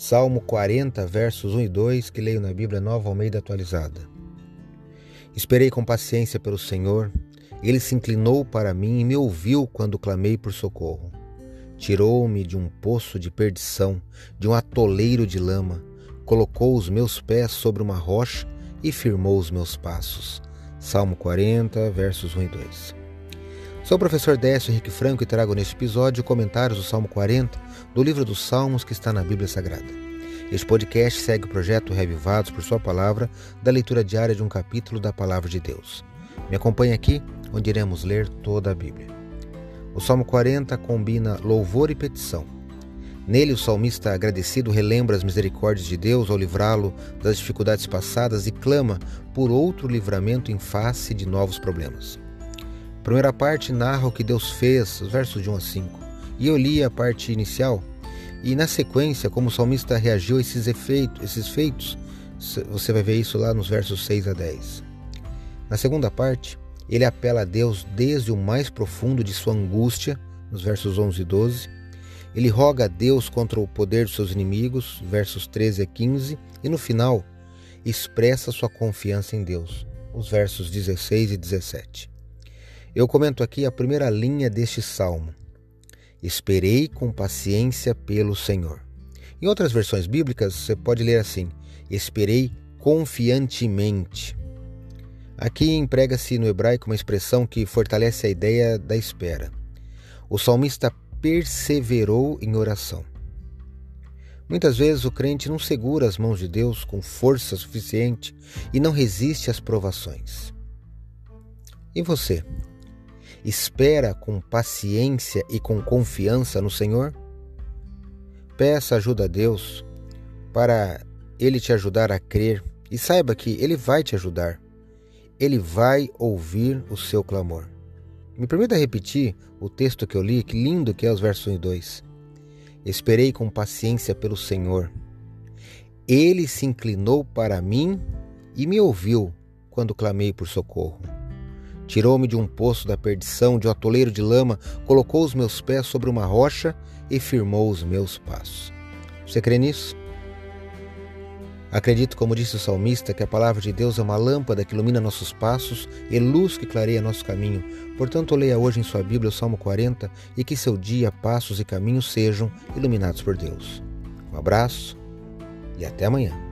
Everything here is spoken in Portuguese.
Salmo 40, versos 1 e 2, que leio na Bíblia Nova Almeida Atualizada. Esperei com paciência pelo Senhor, ele se inclinou para mim e me ouviu quando clamei por socorro. Tirou-me de um poço de perdição, de um atoleiro de lama, colocou os meus pés sobre uma rocha e firmou os meus passos. Salmo 40, versos 1 e 2. Sou o professor Décio Henrique Franco e trago neste episódio comentários do Salmo 40 do livro dos Salmos que está na Bíblia Sagrada. Este podcast segue o projeto Revivados por Sua Palavra, da leitura diária de um capítulo da Palavra de Deus. Me acompanhe aqui, onde iremos ler toda a Bíblia. O Salmo 40 combina louvor e petição. Nele, o salmista agradecido relembra as misericórdias de Deus ao livrá-lo das dificuldades passadas e clama por outro livramento em face de novos problemas. Primeira parte narra o que Deus fez, os versos de 1 a 5. E eu li a parte inicial, e na sequência, como o salmista reagiu a esses efeitos, esses feitos, você vai ver isso lá nos versos 6 a 10. Na segunda parte, ele apela a Deus desde o mais profundo de sua angústia, nos versos 11 e 12. Ele roga a Deus contra o poder dos seus inimigos, versos 13 a 15, e no final, expressa sua confiança em Deus, os versos 16 e 17. Eu comento aqui a primeira linha deste salmo. Esperei com paciência pelo Senhor. Em outras versões bíblicas, você pode ler assim: Esperei confiantemente. Aqui emprega-se no hebraico uma expressão que fortalece a ideia da espera. O salmista perseverou em oração. Muitas vezes o crente não segura as mãos de Deus com força suficiente e não resiste às provações. E você? Espera com paciência e com confiança no Senhor? Peça ajuda a Deus para Ele te ajudar a crer e saiba que Ele vai te ajudar. Ele vai ouvir o seu clamor. Me permita repetir o texto que eu li, que lindo que é os versos 1 e 2. Esperei com paciência pelo Senhor. Ele se inclinou para mim e me ouviu quando clamei por socorro. Tirou-me de um poço da perdição, de um atoleiro de lama, colocou os meus pés sobre uma rocha e firmou os meus passos. Você crê nisso? Acredito, como disse o salmista, que a palavra de Deus é uma lâmpada que ilumina nossos passos e luz que clareia nosso caminho. Portanto, leia hoje em sua Bíblia o Salmo 40 e que seu dia, passos e caminhos sejam iluminados por Deus. Um abraço e até amanhã.